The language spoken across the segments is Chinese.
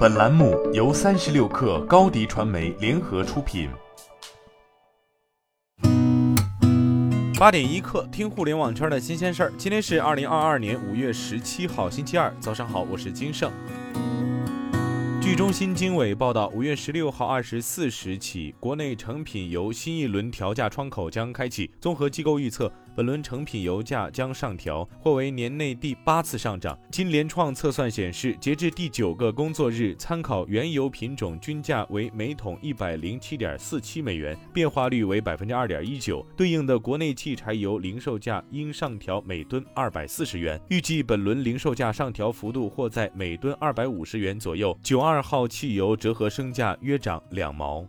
本栏目由三十六氪高低传媒联合出品。八点一刻，听互联网圈的新鲜事儿。今天是二零二二年五月十七号，星期二，早上好，我是金盛。据中新经纬报道，五月十六号二十四时起，国内成品油新一轮调价窗口将开启。综合机构预测。本轮成品油价将上调，或为年内第八次上涨。金联创测算显示，截至第九个工作日，参考原油品种均价为每桶一百零七点四七美元，变化率为百分之二点一九。对应的国内汽柴油零售价应上调每吨二百四十元。预计本轮零售价上调幅度或在每吨二百五十元左右。九二号汽油折合升价约涨两毛。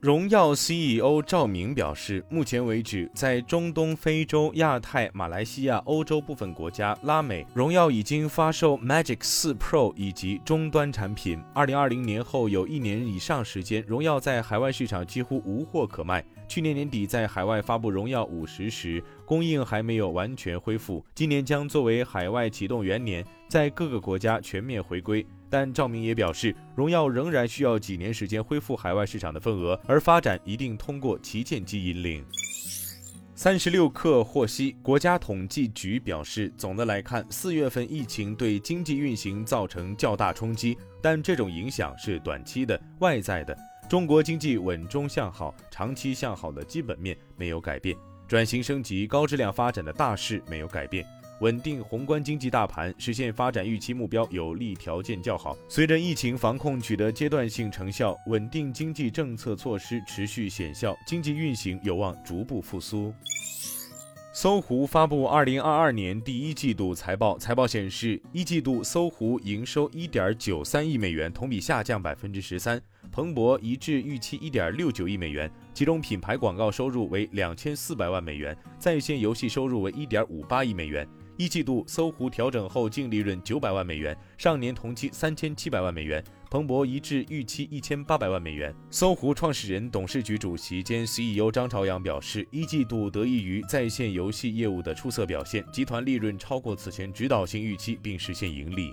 荣耀 CEO 赵明表示，目前为止，在中东、非洲、亚太、马来西亚、欧洲部分国家、拉美，荣耀已经发售 Magic 4 Pro 以及终端产品。二零二零年后有一年以上时间，荣耀在海外市场几乎无货可卖。去年年底在海外发布荣耀五十时，供应还没有完全恢复。今年将作为海外启动元年，在各个国家全面回归。但赵明也表示，荣耀仍然需要几年时间恢复海外市场的份额，而发展一定通过旗舰机引领。三十六氪获悉，国家统计局表示，总的来看，四月份疫情对经济运行造成较大冲击，但这种影响是短期的、外在的。中国经济稳中向好、长期向好的基本面没有改变，转型升级、高质量发展的大势没有改变。稳定宏观经济大盘，实现发展预期目标有利条件较好。随着疫情防控取得阶段性成效，稳定经济政策措施持续显效，经济运行有望逐步复苏。搜狐发布二零二二年第一季度财报，财报显示，一季度搜狐营收一点九三亿美元，同比下降百分之十三。彭博一致预期一点六九亿美元，其中品牌广告收入为两千四百万美元，在线游戏收入为一点五八亿美元。一季度搜狐调整后净利润九百万美元，上年同期三千七百万美元。彭博一致预期一千八百万美元。搜狐创始人、董事局主席兼 CEO 张朝阳表示，一季度得益于在线游戏业务的出色表现，集团利润超过此前指导性预期，并实现盈利。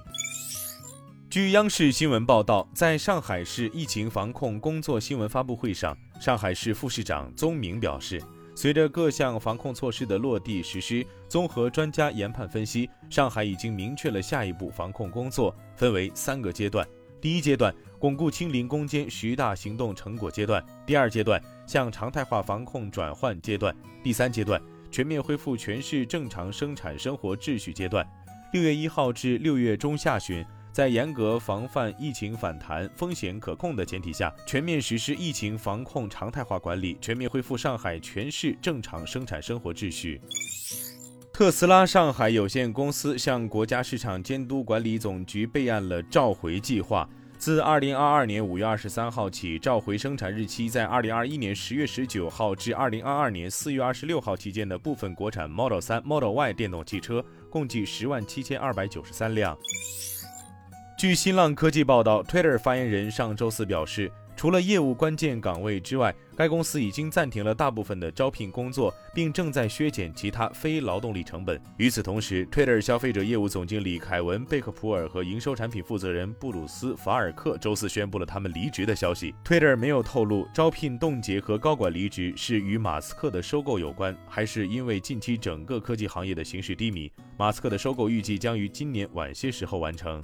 据央视新闻报道，在上海市疫情防控工作新闻发布会上，上海市副市长宗明表示。随着各项防控措施的落地实施，综合专家研判分析，上海已经明确了下一步防控工作，分为三个阶段。第一阶段，巩固清零攻坚十大行动成果阶段；第二阶段，向常态化防控转换阶段；第三阶段，全面恢复全市正常生产生活秩序阶段。六月一号至六月中下旬。在严格防范疫情反弹、风险可控的前提下，全面实施疫情防控常态化管理，全面恢复上海全市正常生产生活秩序。特斯拉上海有限公司向国家市场监督管理总局备案了召回计划。自二零二二年五月二十三号起，召回生产日期在二零二一年十月十九号至二零二二年四月二十六号期间的部分国产 Model 三、Model Y 电动汽车，共计十万七千二百九十三辆。据新浪科技报道，Twitter 发言人上周四表示，除了业务关键岗位之外，该公司已经暂停了大部分的招聘工作，并正在削减其他非劳动力成本。与此同时，Twitter 消费者业务总经理凯文·贝克普尔和营收产品负责人布鲁斯·法尔克周四宣布了他们离职的消息。Twitter 没有透露招聘冻结和高管离职是与马斯克的收购有关，还是因为近期整个科技行业的形势低迷。马斯克的收购预计将于今年晚些时候完成。